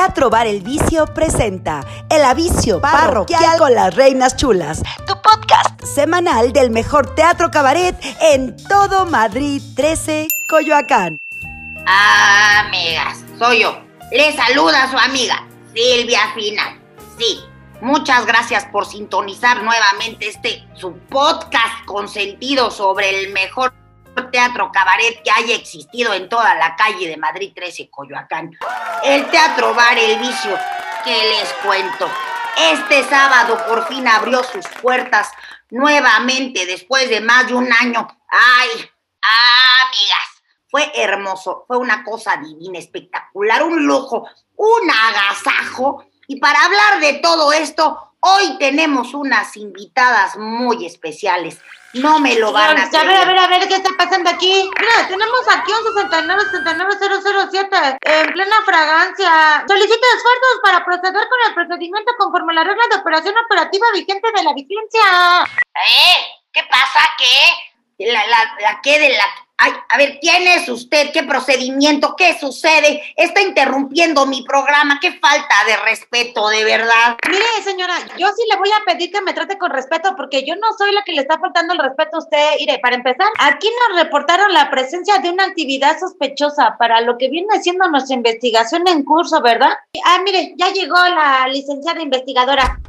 Teatro Bar El Vicio presenta El Avicio Parroquial con las Reinas Chulas, tu podcast semanal del mejor teatro cabaret en todo Madrid 13, Coyoacán. Amigas, soy yo. Le saluda su amiga Silvia Final. Sí, muchas gracias por sintonizar nuevamente este su podcast consentido sobre el mejor teatro cabaret que haya existido en toda la calle de Madrid 13, Coyoacán. El Teatro Bar El Vicio, que les cuento. Este sábado por fin abrió sus puertas nuevamente después de más de un año. ¡Ay! amigas! Fue hermoso, fue una cosa divina, espectacular, un lujo, un agasajo. Y para hablar de todo esto, hoy tenemos unas invitadas muy especiales. No me lo van a A ver, a ver, a ver, ¿qué está pasando aquí? Mira, tenemos aquí un 69-69-007 en plena fragancia. Solicita esfuerzos para proceder con el procedimiento conforme a la regla de operación operativa vigente de la vigencia. ¿Eh? ¿Qué pasa? ¿Qué? La, la, la qué de la Ay, a ver, ¿quién es usted? ¿Qué procedimiento? ¿Qué sucede? Está interrumpiendo mi programa. Qué falta de respeto, de verdad. Mire, señora, yo sí le voy a pedir que me trate con respeto porque yo no soy la que le está faltando el respeto a usted. Mire, para empezar, aquí nos reportaron la presencia de una actividad sospechosa para lo que viene siendo nuestra investigación en curso, ¿verdad? Ah, mire, ya llegó la licenciada investigadora.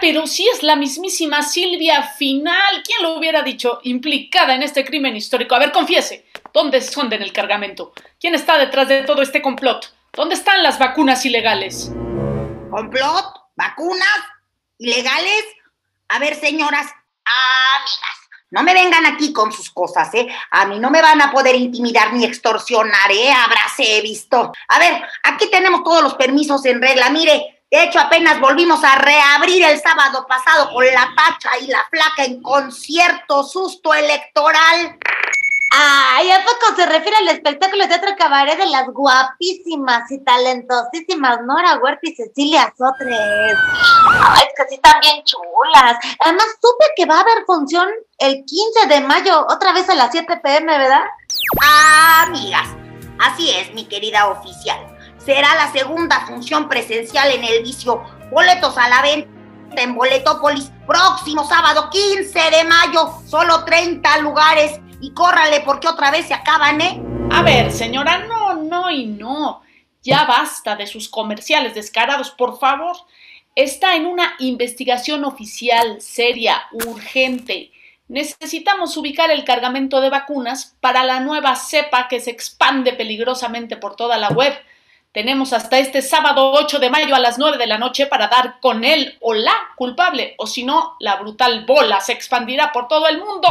Pero sí es la mismísima Silvia Final. ¿Quién lo hubiera dicho? Implicada en este crimen histórico. A ver, confiese. ¿Dónde esconden el cargamento? ¿Quién está detrás de todo este complot? ¿Dónde están las vacunas ilegales? ¿Complot? ¿Vacunas? ¿Ilegales? A ver, señoras, amigas, no me vengan aquí con sus cosas, ¿eh? A mí no me van a poder intimidar ni extorsionar, ¿eh? Habráse visto. A ver, aquí tenemos todos los permisos en regla. Mire, de hecho, apenas volvimos a reabrir el sábado pasado con la Pacha y la Flaca en concierto susto electoral. Ay, ¿a poco se refiere al espectáculo de teatro cabaret de las guapísimas y talentosísimas Nora Huerta y Cecilia Sotres? Ay, es que sí están bien chulas. Además, supe que va a haber función el 15 de mayo, otra vez a las 7 pm, ¿verdad? amigas, así es, mi querida oficial será la segunda función presencial en el vicio. Boletos a la venta en Boletópolis, próximo sábado 15 de mayo, solo 30 lugares. Y córrale porque otra vez se acaban, ¿eh? A ver, señora, no, no y no. Ya basta de sus comerciales descarados, por favor. Está en una investigación oficial, seria, urgente. Necesitamos ubicar el cargamento de vacunas para la nueva cepa que se expande peligrosamente por toda la web. Tenemos hasta este sábado 8 de mayo a las 9 de la noche para dar con él o la culpable, o si no, la brutal bola se expandirá por todo el mundo.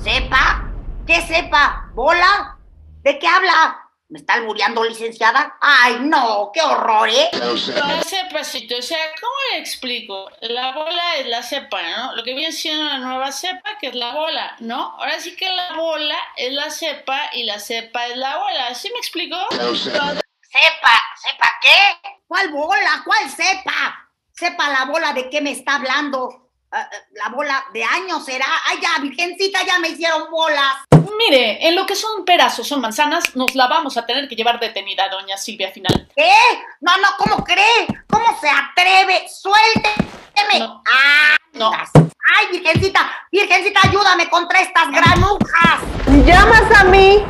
¿Sepa? ¿Qué sepa? ¿Bola? ¿De qué habla? ¿Me está albureando, licenciada? ¡Ay, no! ¡Qué horror, eh! La cepa, o sea, ¿cómo le explico? La bola es la cepa, ¿no? Lo que viene siendo la nueva cepa, que es la bola, ¿no? Ahora sí que la bola es la cepa y la cepa es la bola. ¿Sí me explico? Sepa, ¿sepa qué? ¿Cuál bola? ¿Cuál sepa? Sepa la bola de qué me está hablando. Ah, ah, la bola de años será. Ay, ya, virgencita, ya me hicieron bolas. Mire, en lo que son peras o son manzanas, nos la vamos a tener que llevar detenida, doña Silvia Final. ¿Qué? No, no, ¿cómo cree? ¿Cómo se atreve? Suélteme. No. Ah, no. Ay, virgencita, virgencita, ayúdame contra estas granujas. ¿Llamas a mí?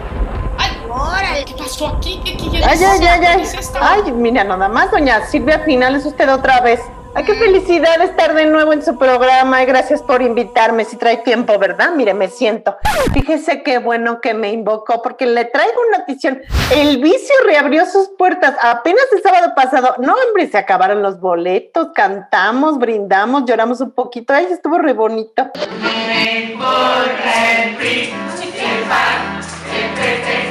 Ay, ¿qué pasó aquí? ¿Qué, qué, ay, ay, ay, ay. Ay, mira, nada más, doña Silvia Final, es usted otra vez. Ay, qué felicidad estar de nuevo en su programa gracias por invitarme. Si trae tiempo, ¿verdad? Mire, me siento. Fíjese qué bueno que me invocó porque le traigo una notición. El vicio reabrió sus puertas apenas el sábado pasado. No, hombre, se acabaron los boletos, cantamos, brindamos, lloramos un poquito. Ay, estuvo re bonito. Ya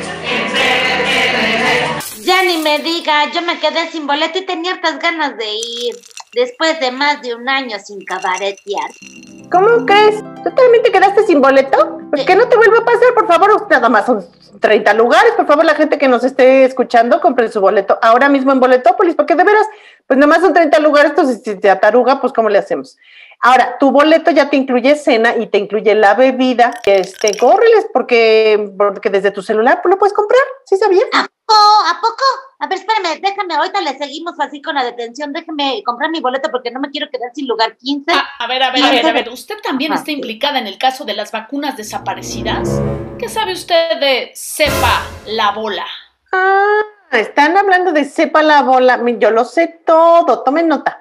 ni me diga, yo me quedé sin boleto y tenía hartas ganas de ir. Después de más de un año sin cabaretear. ¿Cómo crees? ¿Tú también te quedaste sin boleto? Pues que no te vuelva a pasar, por favor. Nada más son 30 lugares. Por favor, la gente que nos esté escuchando, compre su boleto ahora mismo en Boletópolis, porque de veras, pues nada más son 30 lugares, entonces si te ataruga, pues ¿cómo le hacemos? Ahora, tu boleto ya te incluye cena y te incluye la bebida. Este, córreles porque, porque desde tu celular lo puedes comprar, ¿sí sabías? ¿A poco? ¿A poco? A ver, espérame, déjame, ahorita le seguimos así con la detención. Déjeme comprar mi boleto porque no me quiero quedar sin lugar 15. Ah, a ver, a ver, a ver, a ver. ¿Usted también está implicada en el caso de las vacunas desaparecidas? ¿Qué sabe usted de Cepa la bola? Ah, están hablando de Cepa la bola. Yo lo sé todo. Tomen nota.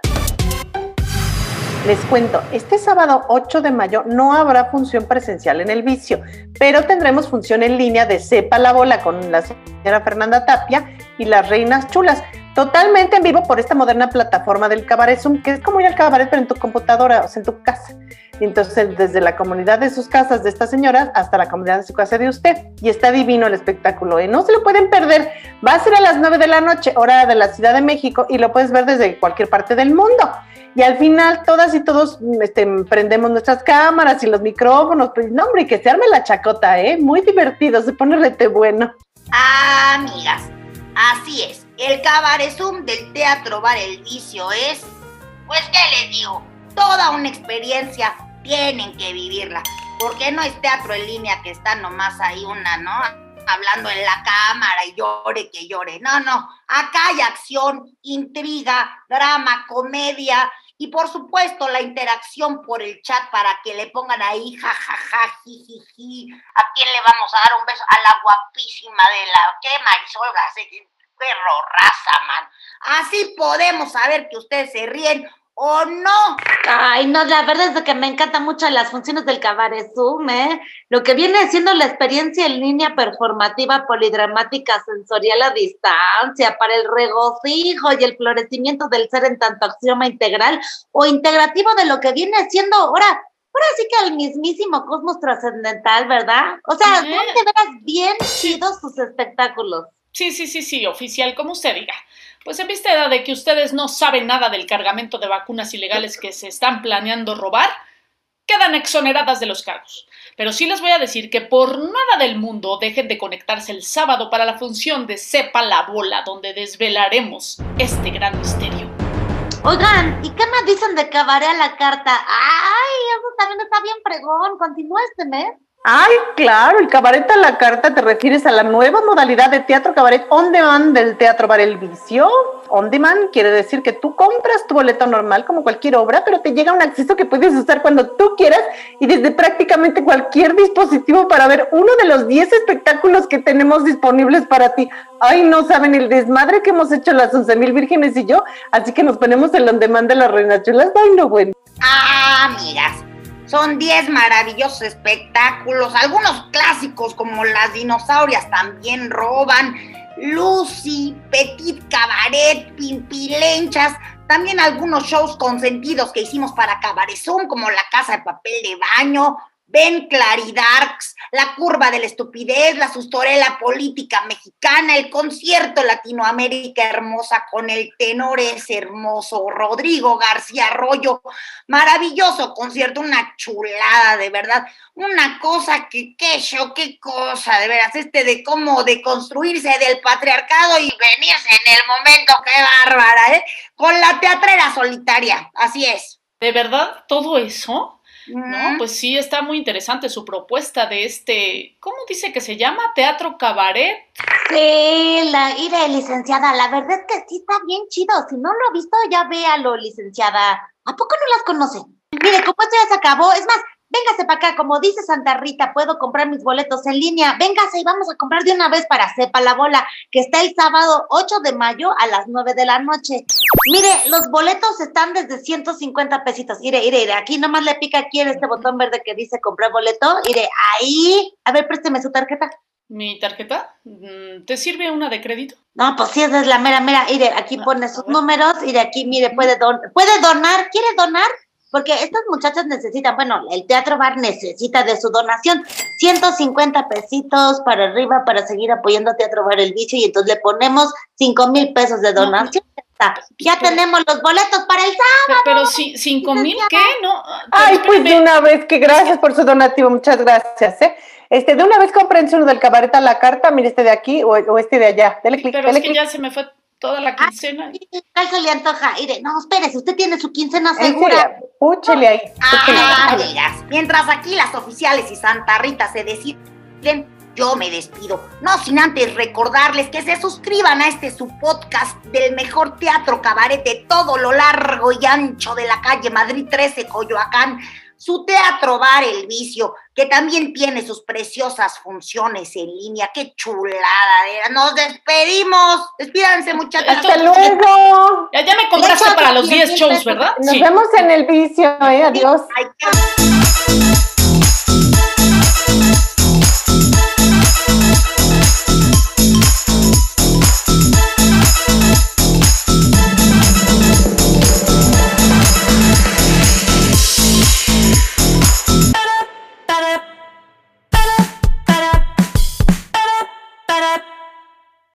Les cuento, este sábado 8 de mayo no habrá función presencial en el vicio, pero tendremos función en línea de Cepa la Bola con la señora Fernanda Tapia y las Reinas Chulas, totalmente en vivo por esta moderna plataforma del Cabaret Zoom, que es como ir al cabaret pero en tu computadora, o sea, en tu casa. Entonces, desde la comunidad de sus casas de estas señoras hasta la comunidad de su casa de usted. Y está divino el espectáculo, ¿eh? No se lo pueden perder. Va a ser a las 9 de la noche, hora de la Ciudad de México, y lo puedes ver desde cualquier parte del mundo. Y al final, todas y todos este, prendemos nuestras cámaras y los micrófonos. Pues, no, hombre, que se arme la chacota, ¿eh? Muy divertido, se pone rete bueno. Amigas, así es. El cabaret del Teatro Bar El Vicio es, pues, ¿qué les digo? Toda una experiencia tienen que vivirla. Porque no es teatro en línea que está nomás ahí una, ¿no? Hablando en la cámara y llore que llore. No, no. Acá hay acción, intriga, drama, comedia y por supuesto la interacción por el chat para que le pongan ahí jajaja, jijiji. ¿A quién le vamos a dar un beso? A la guapísima de la que Marisol perro raza, man. Así podemos saber que ustedes se ríen ¿O no? Ay, no, la verdad es que me encantan mucho las funciones del cabaret Zoom, ¿eh? Lo que viene siendo la experiencia en línea performativa polidramática sensorial a distancia para el regocijo y el florecimiento del ser en tanto axioma integral o integrativo de lo que viene siendo ahora, ahora sí que el mismísimo cosmos trascendental, ¿verdad? O sea, son de veras bien chidos sus espectáculos. Sí, sí, sí, sí, oficial, como usted diga. Pues en vista de que ustedes no saben nada del cargamento de vacunas ilegales que se están planeando robar, quedan exoneradas de los cargos. Pero sí les voy a decir que por nada del mundo dejen de conectarse el sábado para la función de Sepa la Bola, donde desvelaremos este gran misterio. Oigan, ¿y qué me dicen de cabaret a la carta? Ay, eso también está bien pregón. Continúa este mes. Ay, claro, el cabaret a la carta te refieres a la nueva modalidad de teatro cabaret on demand del Teatro Bar El Vicio. On demand quiere decir que tú compras tu boleto normal como cualquier obra, pero te llega un acceso que puedes usar cuando tú quieras y desde prácticamente cualquier dispositivo para ver uno de los 10 espectáculos que tenemos disponibles para ti. Ay, no saben el desmadre que hemos hecho las 11 mil vírgenes y yo, así que nos ponemos el on demand de las reinas chulas. Ay, no, bueno. Ah, amigas son 10 maravillosos espectáculos, algunos clásicos como las dinosaurias también roban, Lucy, Petit Cabaret, Pimpilenchas, también algunos shows consentidos que hicimos para Cabarezón, como La Casa de Papel de Baño, Ben Claridarks, La Curva de la Estupidez, La Sustorela Política Mexicana, el concierto Latinoamérica Hermosa con el tenor ese hermoso Rodrigo García Arroyo. Maravilloso concierto, una chulada, de verdad. Una cosa que, qué show, qué cosa, de veras, este de cómo deconstruirse del patriarcado y venirse en el momento, qué bárbara, ¿eh? Con la teatrera solitaria, así es. ¿De verdad todo eso? No, pues sí, está muy interesante su propuesta de este, ¿cómo dice que se llama? Teatro Cabaret. Sí, la iré, licenciada, la verdad es que sí está bien chido. Si no lo ha visto, ya véalo, licenciada. ¿A poco no las conoce? Mire, como esto ya se acabó, es más, véngase para acá, como dice Santa Rita, puedo comprar mis boletos en línea, véngase y vamos a comprar de una vez para Sepa la Bola, que está el sábado 8 de mayo a las 9 de la noche. Mire, los boletos están desde 150 pesitos. Mire, mire, mire, aquí nomás le pica aquí en este botón verde que dice comprar boleto. Mire, ahí, a ver, présteme su tarjeta. ¿Mi tarjeta? Mm, ¿Te sirve una de crédito? No, pues sí, esa es la mera, mira, mire, aquí pone sus números, y de aquí, mire, puede, don puede donar, ¿quiere donar? Porque estas muchachas necesitan, bueno, el Teatro Bar necesita de su donación, 150 pesitos para arriba para seguir apoyando a Teatro Bar El Bicho y entonces le ponemos 5 mil pesos de donación. Ya tenemos los boletos para el sábado. Pero, si, ¿cinco mil qué? No. Ay, pues de una vez, que gracias por su donativo, muchas gracias, ¿eh? Este, de una vez comprense uno del cabaret a la carta, mire este de aquí o, este de allá. Dele clic, Pero es que ya se me fue toda la quincena. ¿Cuál se le antoja? Mire, no, espérese, usted tiene su quincena En segura. Púchele ahí. Ah, amigas, mientras aquí las oficiales y Santa Rita se deciden, yo me despido. No sin antes recordarles que se suscriban a este su podcast del mejor teatro cabaret de todo lo largo y ancho de la calle Madrid 13, Coyoacán. Su teatro bar El Vicio, que también tiene sus preciosas funciones en línea. ¡Qué chulada! Nos despedimos. Despídanse, muchachos. Hasta luego. Ya, ya me compraste para los 10 shows, ¿verdad? Nos Sí. vemos en el vicio, ¿eh? Adiós. Ay, qué-